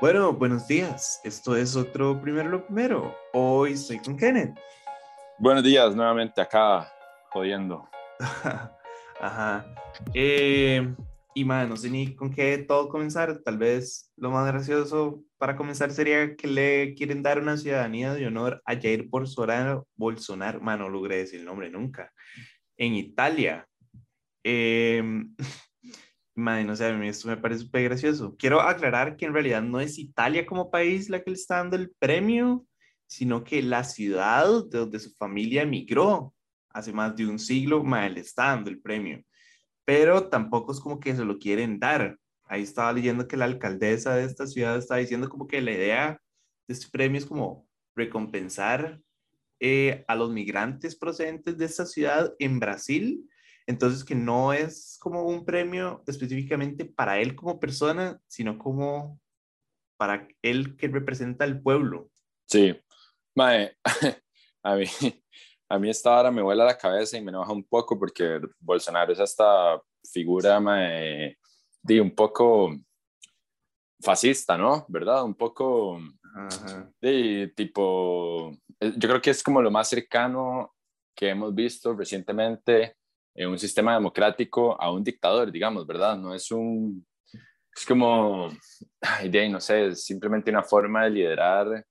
Bueno, buenos días. Esto es otro Primero lo Primero. Hoy estoy con Kenneth. Buenos días, nuevamente acá, jodiendo. Ajá. Eh, y man, no sé ni con qué todo comenzar. Tal vez lo más gracioso para comenzar sería que le quieren dar una ciudadanía de honor a Jair Bolsonaro. Bolsonaro, man, no logré decir el nombre nunca. En Italia. Eh, Madre, no sé, a mí esto me parece súper gracioso. Quiero aclarar que en realidad no es Italia como país la que le está dando el premio, sino que la ciudad de donde su familia emigró hace más de un siglo, madre, le está dando el premio. Pero tampoco es como que se lo quieren dar. Ahí estaba leyendo que la alcaldesa de esta ciudad está diciendo como que la idea de este premio es como recompensar eh, a los migrantes procedentes de esta ciudad en Brasil entonces, que no es como un premio específicamente para él como persona, sino como para él que representa al pueblo. Sí, Mae, a mí, a mí esta hora me vuela la cabeza y me enoja un poco porque Bolsonaro es esta figura mae, de un poco fascista, ¿no? ¿Verdad? Un poco de tipo, eh, yo creo que es como lo más cercano que hemos visto recientemente en un sistema democrático a un dictador, digamos, ¿verdad? No es un, es como, no sé, es simplemente una forma de liderar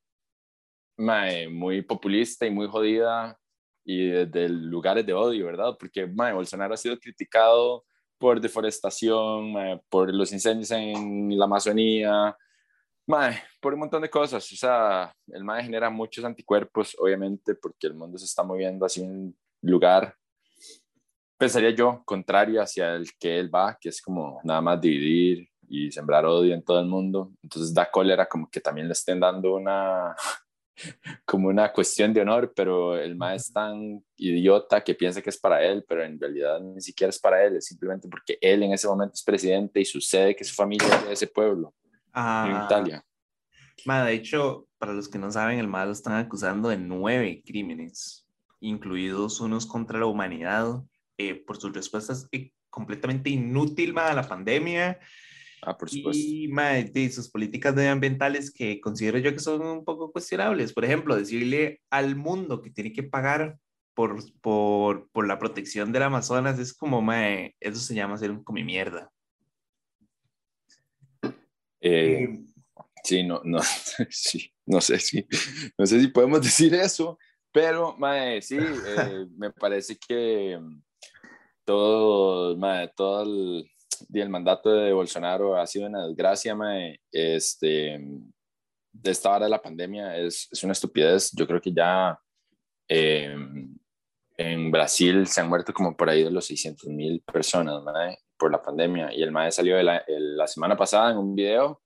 muy populista y muy jodida y desde lugares de odio, ¿verdad? Porque mae, Bolsonaro ha sido criticado por deforestación, por los incendios en la Amazonía, mae, por un montón de cosas. O sea, el MAE genera muchos anticuerpos, obviamente, porque el mundo se está moviendo así en lugar pensaría yo, contrario hacia el que él va, que es como nada más dividir y sembrar odio en todo el mundo. Entonces da cólera como que también le estén dando una, como una cuestión de honor, pero el más es tan idiota que piensa que es para él, pero en realidad ni siquiera es para él, es simplemente porque él en ese momento es presidente y sucede que su familia es de ese pueblo, en ah. Italia. Ma, de hecho, para los que no saben, el MAE lo están acusando de nueve crímenes, incluidos unos contra la humanidad, eh, por sus respuestas eh, completamente inútil a la pandemia. Ah, por supuesto. Y sus políticas medioambientales que considero yo que son un poco cuestionables. Por ejemplo, decirle al mundo que tiene que pagar por, por, por la protección del Amazonas es como, mae, eso se llama ser un come mierda. Eh, sí, no, no, sí, no sé si, no sé si podemos decir eso, pero, mae, sí, me parece que todo, todo el, el, mandato de Bolsonaro ha sido una desgracia, este, de esta hora de la pandemia es, es una estupidez. Yo creo que ya em, en Brasil se han muerto como por ahí de los 600 mil personas por la pandemia. Y el MAE salió la, la, semana pasada en un video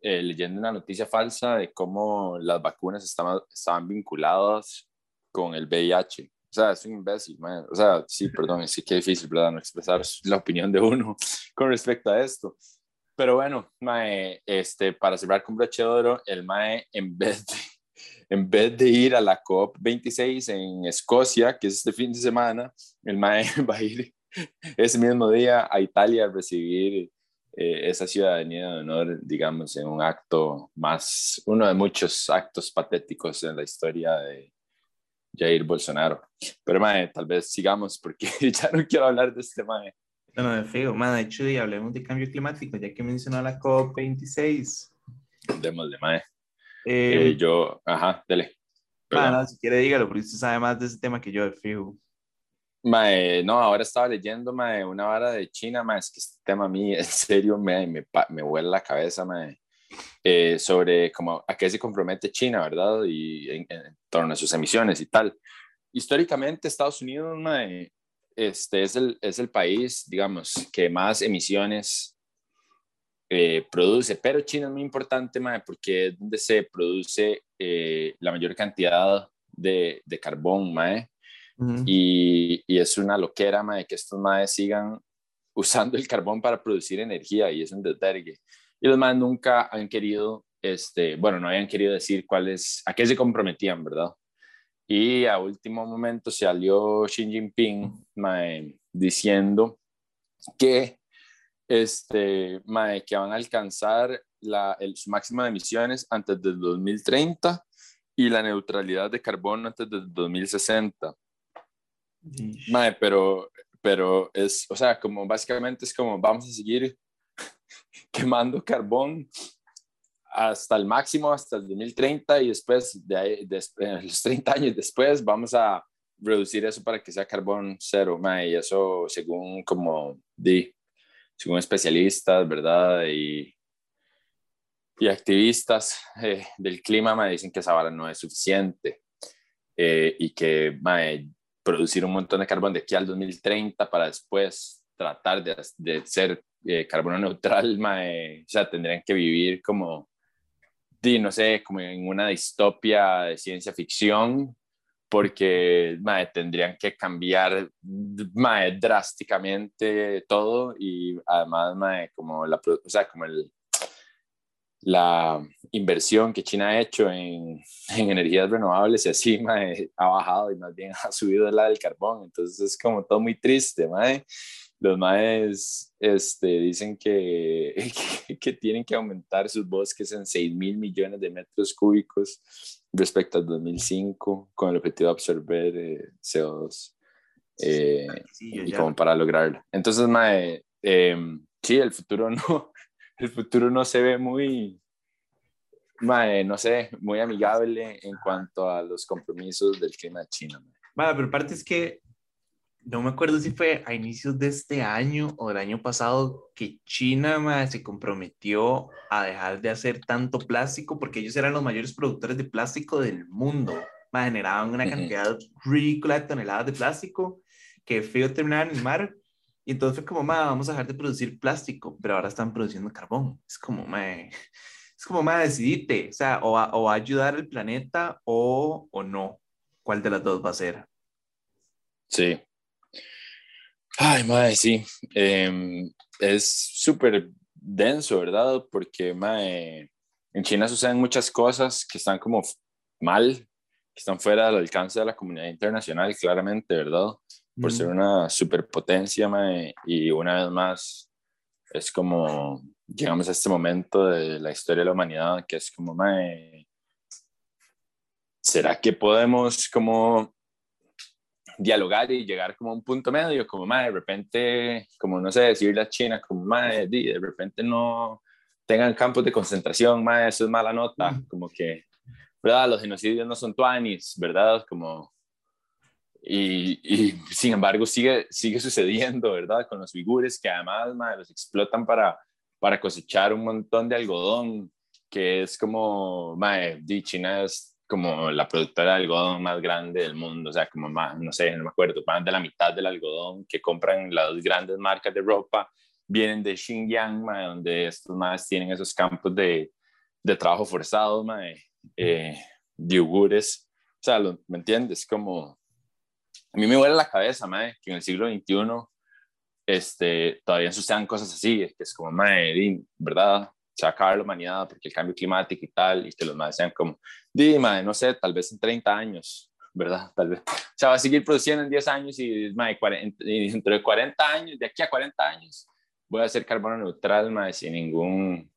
eh, leyendo una noticia falsa de cómo las vacunas estaban, estaban vinculadas con el VIH. O sea, es un imbécil, man. O sea, sí, perdón, sí que difícil, ¿verdad? No expresar la opinión de uno con respecto a esto. Pero bueno, mae, este, para cerrar con broche de oro, el mae, en vez de, en vez de ir a la COP26 en Escocia, que es este fin de semana, el mae va a ir ese mismo día a Italia a recibir eh, esa ciudadanía de honor, digamos, en un acto más, uno de muchos actos patéticos en la historia de, Jair Bolsonaro. Pero, mae, tal vez sigamos porque ya no quiero hablar de este mae. No, no, de feo. Mae, de hecho, y hablemos de cambio climático, ya que mencionó la COP26. Démosle, mae. Eh, eh, yo, ajá, dele. no, si quiere dígalo, porque usted sabe más de ese tema que yo, de fijo. Mae, no, ahora estaba leyendo, mae, una vara de China, mae, es que este tema a mí, en serio, me, me, me vuela la cabeza, mae. Eh, sobre cómo, a qué se compromete China, ¿verdad? Y en, torno a sus emisiones y tal. Históricamente, Estados Unidos este, es, el, es el país, digamos, que más emisiones eh, produce, pero China es muy importante, porque es donde se produce eh, la mayor cantidad de, de carbón, mae, y, y, es una loquera, mae, que estos maes sigan usando el carbón para producir energía y es un desvergue. Y los más nunca han querido, este, bueno, no habían querido decir cuáles, a qué se comprometían, ¿verdad? Y a último momento salió Xi Jinping diciendo que, este, que van a alcanzar la, el, su máxima de emisiones antes del 2030 y la neutralidad de carbono antes del 2060. Mae, pero, pero es, o sea, como básicamente es como vamos a seguir quemando carbón hasta el máximo, hasta el 2030 y después, de, ahí, los 30 años después, vamos a reducir eso para que sea carbón cero, mae, y eso según como di, según especialistas, ¿verdad? Y, y activistas eh, del clima me dicen que esa vara no es suficiente eh, y que mae, producir un montón de carbón de aquí al 2030 para después tratar de, de ser eh, carbono neutral, mae, o sea, tendrían que vivir como, no sé, como en una distopia de ciencia ficción porque mae, tendrían que cambiar mae, drásticamente todo y además mae, como la o sea, como el, la inversión que China ha hecho en, en energías renovables y así mae, ha bajado y más bien ha subido la del carbón entonces es como todo muy triste mae. Los maes este, dicen que, que, que tienen que aumentar sus bosques en 6 mil millones de metros cúbicos respecto al 2005 con el objetivo de absorber eh, CO2 eh, y como para lograrlo. Entonces, mae, eh, sí, el futuro no, el futuro no se ve muy, mae, no sé, muy amigable en cuanto a los compromisos del clima de China. Mae. pero aparte es que no me acuerdo si fue a inicios de este año o del año pasado que China se comprometió a dejar de hacer tanto plástico porque ellos eran los mayores productores de plástico del mundo. generaban una cantidad ridícula de toneladas de plástico que feo terminar en el mar. Y entonces fue como, vamos a dejar de producir plástico, pero ahora están produciendo carbón. Es como, es como, ma, decidite, o sea, o o a ayudar al planeta o, o no. ¿Cuál de las dos va a ser? Sí, Ay, madre, sí. Em, es súper denso, ¿verdad? Porque, madre, en China suceden muchas cosas que están como mal, que están fuera del alcance de la comunidad internacional, claramente, ¿verdad? Por ser una superpotencia, madre, y una vez más es como llegamos a este momento de la historia de la humanidad que es como, madre, ¿será que podemos como dialogar y llegar como a un punto medio, como, madre, de repente, como, no sé, decirle a China, como, madre, de repente no tengan campos de concentración, madre, eso es mala nota, como que, ¿verdad? Los genocidios no son tuanis, ¿verdad? Como, y, y, sin embargo sigue, sigue sucediendo, ¿verdad? Con los uigures que además, madre, los explotan para, para cosechar un montón de algodón, que es como, madre, China es como la productora de algodón más grande del mundo, o sea, como más, no sé, no me acuerdo, más de la mitad del algodón que compran las grandes marcas de ropa vienen de Xinjiang, donde estos más tienen esos campos de, de trabajo forzado, eh, de ugures, o sea, ¿me entiendes? Como, a mí me huele la cabeza, que en el siglo XXI este, todavía sucedan cosas así, que es como, ¿verdad? Se va a acabar la humanidad porque el cambio climático y tal, y que los más sean como, dime, no sé, tal vez en 30 años, ¿verdad? Tal vez. O sea, va a seguir produciendo en 10 años y, madre, 40, y dentro de 40 años, de aquí a 40 años, voy a hacer carbono neutral, madre, sin ningún,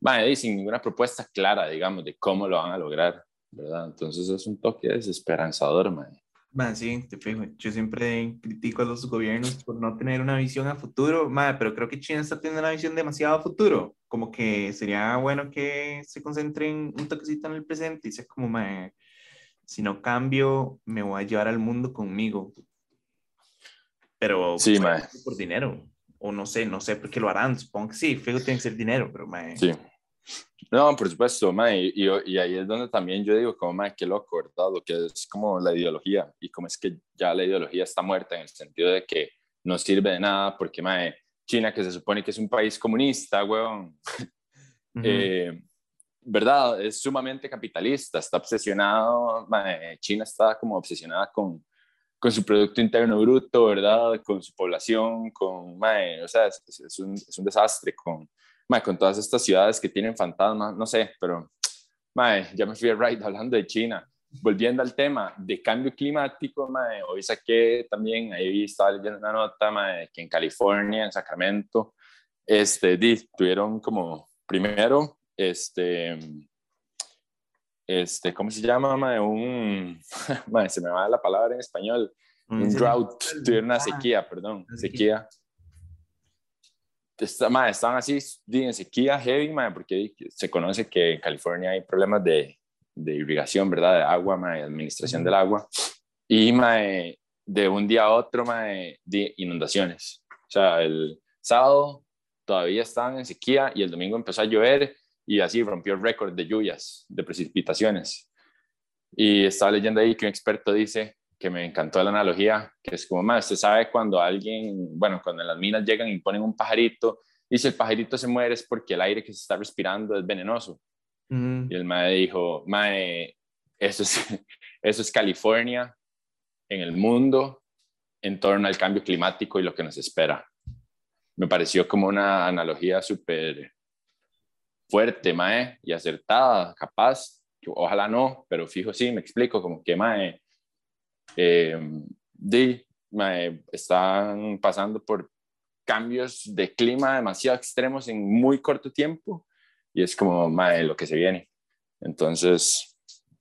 madre, sin ninguna propuesta clara, digamos, de cómo lo van a lograr, ¿verdad? Entonces es un toque desesperanzador, madre. Man, sí, te. Yo siempre critico a los gobiernos por no tener una visión a futuro, man, pero creo que China está teniendo una visión demasiado a futuro. Como que sería bueno que se concentren un toquecito en el presente y sea como, man, si no cambio, me voy a llevar al mundo conmigo. Pero sí, por dinero. O no sé, no sé por qué lo harán. Supongo que sí, fijo tiene que ser dinero, pero, man. Sí. No, por supuesto, y, y, ahí es donde también yo digo, como, mae, qué loco, ¿verdad? Lo que es como la ideología, y como es que ya la ideología está muerta en el sentido de que no sirve de nada, porque, mae, China, que se supone que es un país comunista, weón, eh, ¿verdad? Es sumamente capitalista, está obsesionado, mae, China está como obsesionada con, con su Producto Interno Bruto, ¿verdad? Con su población, con, mae, o sea, es, es, un, es un desastre, con con todas estas ciudades que tienen fantasmas, no sé, pero mae, ya me fui a ride hablando de China. Volviendo al tema de cambio climático, mae, hoy saqué también, ahí estaba leyendo una nota mae, que en California, en Sacramento, este, tuvieron como primero, este, este, ¿cómo se llama? Mae? Un, mae, se me va la palabra en español. Un drought, tuvieron una sequía, perdón, sequía. Está, mae, estaban así en sequía heavy, mae, porque se conoce que en California hay problemas de, de irrigación, ¿verdad? De agua, mae, administración del agua. Y de un día a otro, de inundaciones. O sea, el sábado todavía estaban en sequía y el domingo empezó a llover y así rompió el récord de lluvias, de precipitaciones. Y estaba leyendo ahí que un experto dice que me encantó la analogía, que es como, más, usted sabe cuando alguien, bueno, cuando en las minas llegan y ponen un pajarito, y si el pajarito se muere es porque el aire que se está respirando es venenoso. Y el mae dijo, mae, eso es, eso es California en el mundo en torno al cambio climático y lo que nos espera. Me pareció como una analogía súper fuerte, mae, y acertada, capaz, ojalá no, pero fijo sí, me explico, como que, mae, eh, mae, están pasando por cambios de clima demasiado extremos en muy corto tiempo y es como, mae, lo que se viene. Entonces,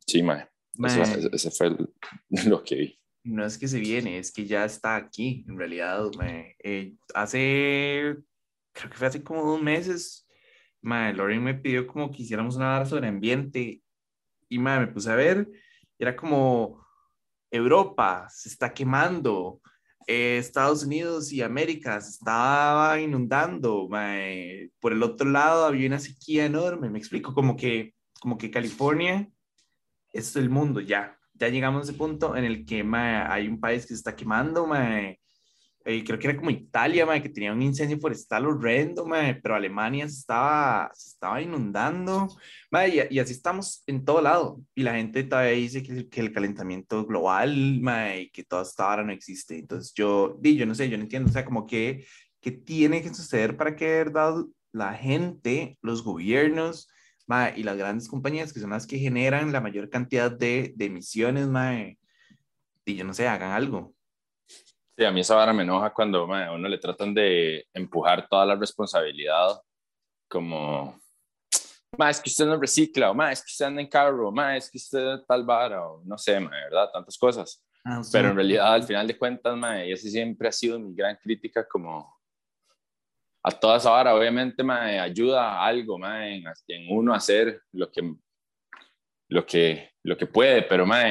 sí, mae, ese fue lo que vi no es que se viene, es que ya está aquí, en realidad. Me, eh, hace, creo que fue hace como dos meses, Mae, Lauren me pidió como que hiciéramos una hora sobre ambiente y mae, me puse a ver, era como Europa se está quemando, eh, Estados Unidos y América se estaba inundando, por el otro lado había una sequía enorme, me explico, como que, como que California es el mundo ya, ya llegamos a ese punto en el que hay un país que se está quemando, mae, eh, creo que era como Italia, que tenía un incendio forestal horrendo, pero Alemania se estaba, se estaba inundando, y, así estamos en todo lado. Y la gente todavía dice que, que el calentamiento global, y que toda esta hora no existe. Entonces yo, yo no sé, yo no entiendo, o sea, como que, que tiene que suceder para que de verdad la gente, los gobiernos, y las grandes compañías que son las que generan la mayor cantidad de, de emisiones, y yo no sé, hagan algo. Sí, a mí esa vara me enoja cuando a uno le tratan de empujar toda la responsabilidad como, más es que usted no recicla, o más es que usted anda en carro, más es que usted tal vara, o no sé, ¿verdad? Tantas cosas. Ah, Pero en realidad, al final de cuentas, ma, y esa siempre ha sido mi gran crítica como a toda esa vara. Obviamente, me ayuda algo, ma, en, en, uno hacer lo que, lo que, lo que puede, pero, ma,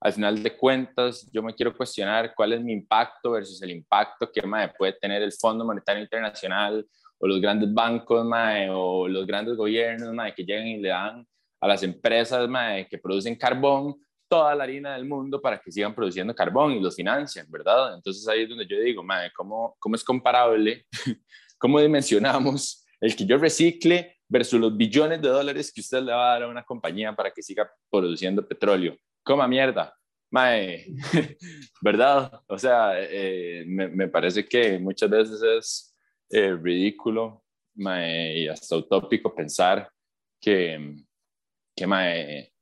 al final de cuentas, yo me quiero cuestionar cuál es mi impacto versus el impacto que puede tener el Fondo Monetario Internacional o los grandes bancos o los grandes gobiernos que llegan y le dan a las empresas que producen carbón toda la harina del mundo para que sigan produciendo carbón y los financian, ¿verdad? Entonces ahí es donde yo digo, ¿cómo, ¿cómo es comparable? ¿Cómo dimensionamos el que yo recicle versus los billones de dólares que usted le va a dar a una compañía para que siga produciendo petróleo? Coma mierda. Mae, ¿verdad? O sea, eh, me, me, parece que muchas veces es eh, ridículo mae, y hasta utópico pensar que, que mae,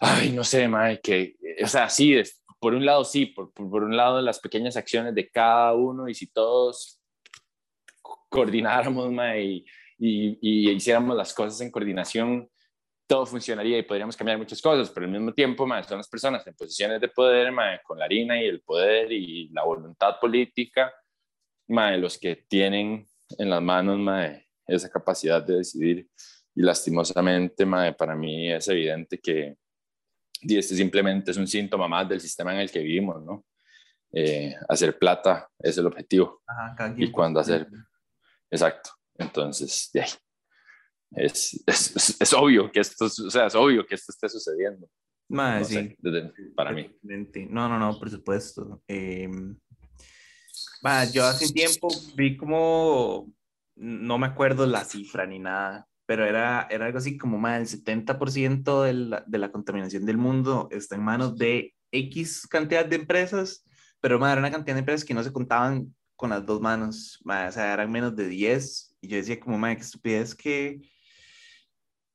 ay, no sé, mae, que, o sea, sí, por un lado sí, por, por, un lado las pequeñas acciones de cada uno y si todos coordináramos mae, y, y, y hiciéramos las cosas en coordinación, todo funcionaría y podríamos cambiar muchas cosas, pero al mismo tiempo, son las personas en posiciones de poder, con la harina y el poder y la voluntad política, los que tienen en las manos esa capacidad de decidir. Y lastimosamente, para mí es evidente que este simplemente es un síntoma más del sistema en el que vivimos, ¿no? Eh, hacer plata es el objetivo. y cuando hacer... Exacto. Entonces, de ahí es, es, es, obvio que esto, o sea, es obvio que esto esté sucediendo. sí. para mí. No, no, no, por supuesto. Eh, yo hace tiempo vi como, no me acuerdo la cifra ni nada, pero era, era algo así como más el 70% de la, de la contaminación del mundo está en manos de X cantidad de empresas, pero era una cantidad de empresas que no se contaban con las dos manos, o sea, eran menos de 10. Y yo decía como, madre, qué estupidez que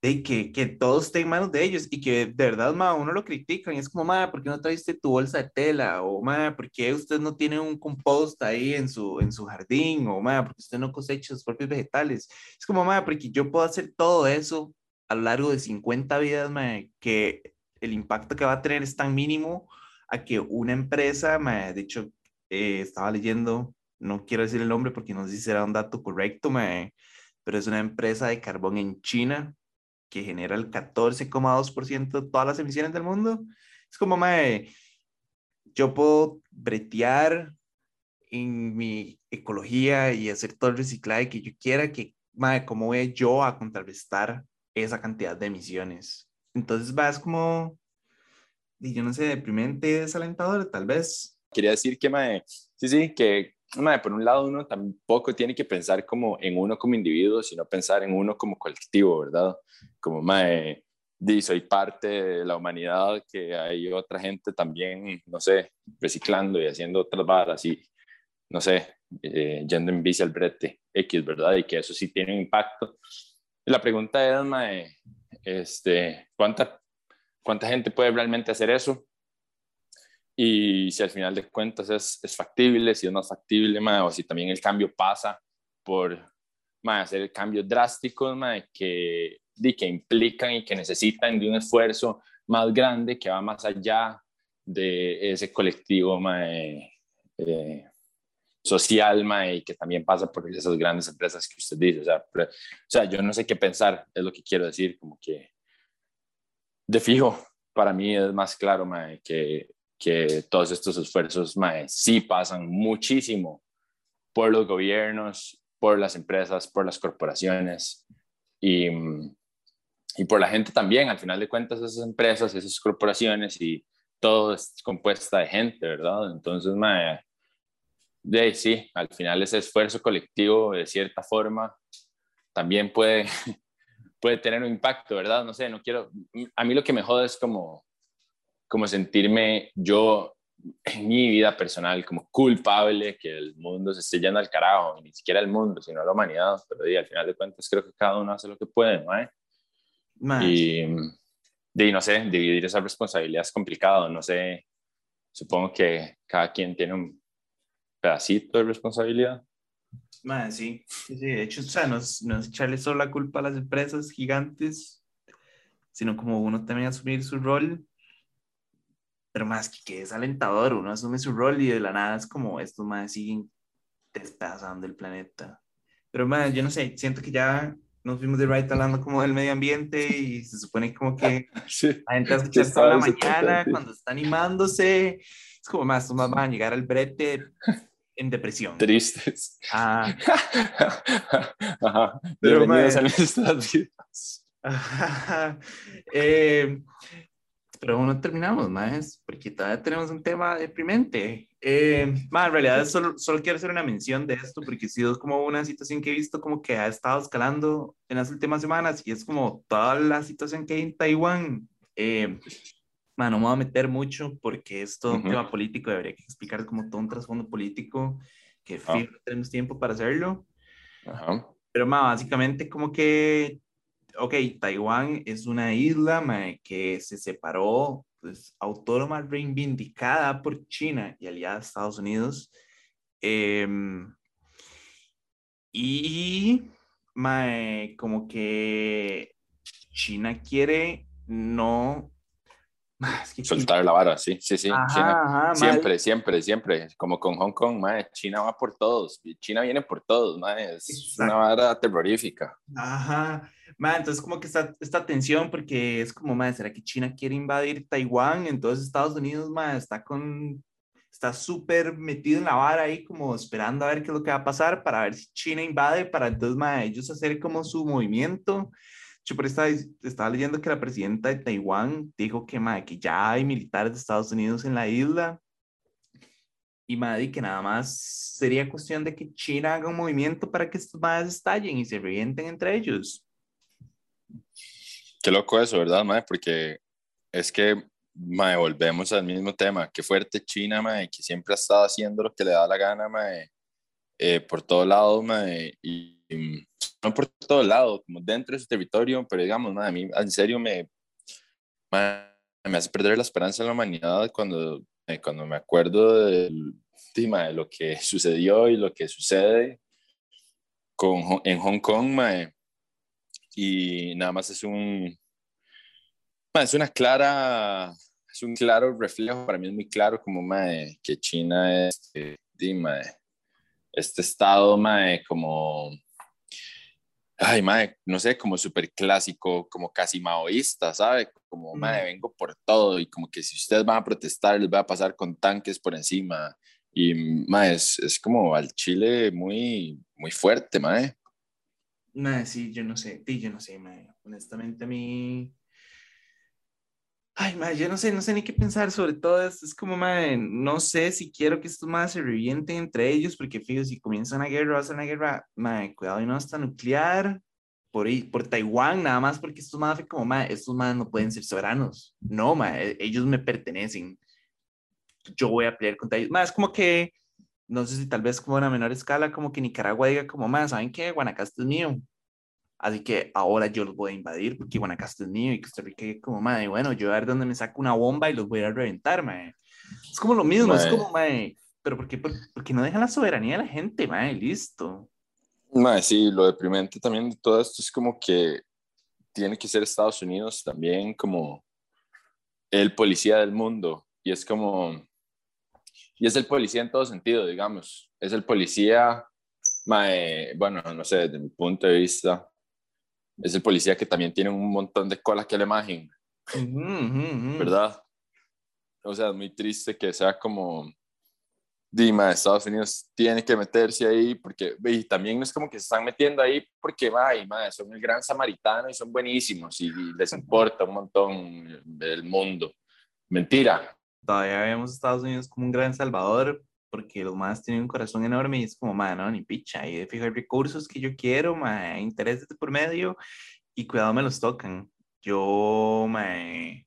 de que, que todo esté en manos de ellos y que de verdad, ma, uno lo critica y es como, ma, ¿por qué no trajiste tu bolsa de tela? O, ma, ¿por qué usted no tiene un compost ahí en su, en su jardín? O, ma, ¿por qué usted no cosecha sus propios vegetales? Es como, ma, porque yo puedo hacer todo eso a lo largo de 50 vidas, ma, que el impacto que va a tener es tan mínimo a que una empresa, ma, de hecho, eh, estaba leyendo, no quiero decir el nombre porque no sé si será un dato correcto, ma, pero es una empresa de carbón en China que genera el 14,2% de todas las emisiones del mundo. Es como, mae, yo puedo bretear en mi ecología y hacer todo el reciclaje que yo quiera, que, mae, ¿cómo voy yo a contrarrestar esa cantidad de emisiones? Entonces, vas como, y yo no sé, deprimente, desalentador, tal vez. Quería decir que, mae, sí, sí, que por un lado uno tampoco tiene que pensar como en uno como individuo, sino pensar en uno como colectivo, ¿verdad? Como, di, soy parte de la humanidad, que hay otra gente también, no sé, reciclando y haciendo otras varas y, no sé, eh, yendo en bici al brete X, ¿verdad? Y que eso sí tiene un impacto. la pregunta es, mae, este, ¿cuánta, ¿cuánta gente puede realmente hacer eso? Y si al final de cuentas es, es factible, si es más factible, o si también el cambio pasa por hacer cambios drásticos que, que implican y que necesitan de un esfuerzo más grande que va más allá de ese colectivo eh, eh, social y que también pasa por esas grandes empresas que usted dice. O sea, o sea, yo no sé qué pensar, es lo que quiero decir, como que de fijo, para mí es más claro que que todos estos esfuerzos mae, sí pasan muchísimo por los gobiernos, por las empresas, por las corporaciones y, y por la gente también. Al final de cuentas, esas empresas, esas corporaciones y todo es compuesta de gente, ¿verdad? Entonces, mae, sí, al final ese esfuerzo colectivo, de cierta forma, también puede, puede tener un impacto, ¿verdad? No sé, no quiero, a mí lo que me jode es como como sentirme yo en mi vida personal como culpable que el mundo se esté yendo al carajo, ni siquiera el mundo, sino la humanidad, pero y, al final de cuentas creo que cada uno hace lo que puede, ¿no? Y, y no sé, dividir esa responsabilidad es complicado, no sé, supongo que cada quien tiene un pedacito de responsabilidad. sí, sí, de hecho, o sea, no es, no es echarle solo la culpa a las empresas gigantes, sino como uno también asumir su rol pero más que, que es alentador, uno asume su rol y de la nada es como estos más siguen despedazando el planeta. Pero más, yo no sé, siento que ya nos fuimos de right hablando como del medio ambiente y se supone como que la gente a escuchar toda la mañana cuando está animándose. Es como más, más van a llegar al brete en depresión. Tristes. Ah. Ajá. Bienvenidos a nuestras vidas. Eh, pero no terminamos, más, porque todavía tenemos un tema deprimente. Eh, en realidad solo, solo quiero hacer una mención de esto, porque ha sido como una situación que he visto como que ha estado escalando en las últimas semanas, y es como toda la situación que hay en Taiwán. Eh, no me voy a meter mucho, porque es todo un tema político, debería explicar como todo un trasfondo político, que ah. tenemos tiempo para hacerlo. Ajá. Pero ma, básicamente como que ok, Taiwán es una isla que se separó, pues, autónoma reivindicada por China y aliada a Estados Unidos. Em, y como que China quiere no Soltar la vara, sí, sí, sí. siempre, siempre, siempre. Como con Hong Kong, China va por todos. China viene por todos, es una vara terrorífica. Ajá. entonces como que está esta tensión porque es como, madre, ¿será que China quiere invadir Taiwán? Entonces Estados Unidos, madre, está con está súper metido en la vara ahí como esperando a ver qué es lo que va a pasar para ver si China invade, para entonces, madre, ellos hacer como su movimiento por estaba, estaba leyendo que la presidenta de Taiwán dijo que, que ya hay militares de Estados Unidos en la isla y madre, que nada más sería cuestión de que China haga un movimiento para que estos madres estallen y se revienten entre ellos. Qué loco eso, ¿verdad, madre? Porque es que madre, volvemos al mismo tema. Qué fuerte China, madre, que siempre ha estado haciendo lo que le da la gana, madre, eh, por todo lado, madre, y, por todo lado, como dentro de su territorio, pero digamos, a mí en serio me, me hace perder la esperanza en la humanidad cuando, eh, cuando me acuerdo del, de lo que sucedió y lo que sucede con, en Hong Kong, y nada más es un, es una clara, es un claro reflejo, para mí es muy claro como que China es, eh, este estado como ay, madre, no sé, como súper clásico, como casi maoísta, ¿sabe? Como, madre, vengo por todo y como que si ustedes van a protestar, les va a pasar con tanques por encima. Y, madre, es, es como al Chile muy, muy fuerte, madre. Madre, sí, yo no sé, yo no sé, madre. Honestamente, a mí... Ay, madre, yo no sé, no sé ni qué pensar sobre todo esto. Es como, madre, no sé si quiero que estos más se revienten entre ellos, porque fíjate, si comienza una guerra, va a ser una guerra, madre, cuidado y no hasta nuclear por, por Taiwán, nada más porque estos más, como, madre, estos más no pueden ser soberanos. No, madre, ellos me pertenecen. Yo voy a pelear contra ellos. Madre, es como que, no sé si tal vez como a una menor escala, como que Nicaragua diga como, madre, ¿saben qué? Guanacaste es mío Así que ahora yo los voy a invadir porque Guanacaste es mío y Costa Rica es como, madre, bueno, yo a ver dónde me saco una bomba y los voy a reventar, madre. Es como lo mismo, es como, madre, pero ¿por qué, por, qué no dejan la soberanía de la gente, madre? Listo. Madre, sí, lo deprimente también de todo esto es como que tiene que ser Estados Unidos también como el policía del mundo. Y es como, y es el policía en todo sentido, digamos. Es el policía, mae, bueno, no sé, desde mi punto de vista, es el policía que también tiene un montón de colas que le imagen, ¿verdad? O sea, es muy triste que sea como, Dima, Estados Unidos tiene que meterse ahí porque, y también es como que se están metiendo ahí porque, ay, madre, son el gran samaritano y son buenísimos y, les importa un montón el mundo. Mentira. Todavía vemos a Estados Unidos como un gran salvador, porque los más tienen un corazón enorme y es como, man, no, ni picha, y de fijar recursos que yo quiero, man, intereses por medio y cuidado me los tocan. Yo, man,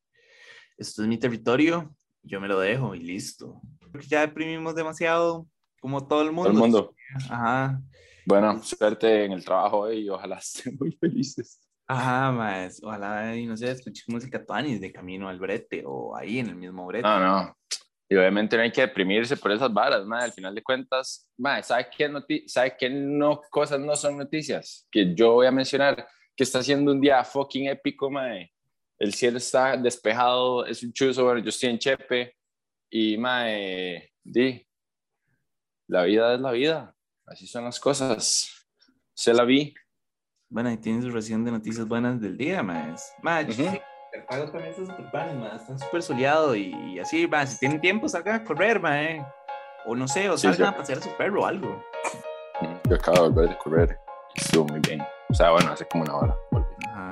esto es mi territorio, yo me lo dejo y listo. Porque ya deprimimos demasiado, como todo el mundo. Todo el mundo. Ajá. Bueno, suerte en el trabajo y ojalá estén muy felices. Ajá, más, ojalá, y no sé, escuché música Tuanis de camino al brete o ahí en el mismo brete. No, no, y obviamente no hay que deprimirse por esas varas, madre. Al final de cuentas, madre, ¿sabe qué, ¿sabe qué no, cosas no son noticias? Que yo voy a mencionar que está haciendo un día fucking épico, madre. El cielo está despejado, es un chuzo, bueno, yo estoy en Chepe y, madre, di, la vida es la vida. Así son las cosas. Se la vi. Bueno, y tienes su recién de noticias buenas del día, madre. Cartago también está súper pan, están súper soleado y, así, va, si tienen tiempo salgan a correr, ma, eh. O no sé, o salgan a pasear a su perro o algo. Yo acabo de volver a correr y estuvo muy bien. O sea, bueno, hace como una hora. Ajá.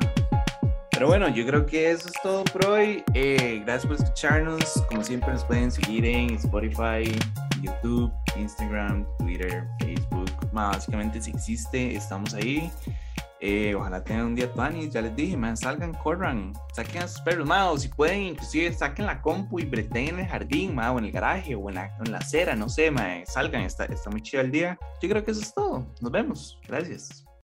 Pero bueno, yo creo que eso es todo por hoy. Eh, gracias por escucharnos. Como siempre, nos pueden seguir en Spotify, YouTube, Instagram, Twitter, Facebook. básicamente, si existe, estamos ahí. Eh, ojalá tengan un día y ya les dije, man, salgan, corran, saquen a sus perros, man, o si pueden, inclusive saquen la compu y breten en el jardín, man, o en el garaje, o en la, en la acera, no sé, man, salgan, está, está muy chido el día. Yo creo que eso es todo. Nos vemos. Gracias.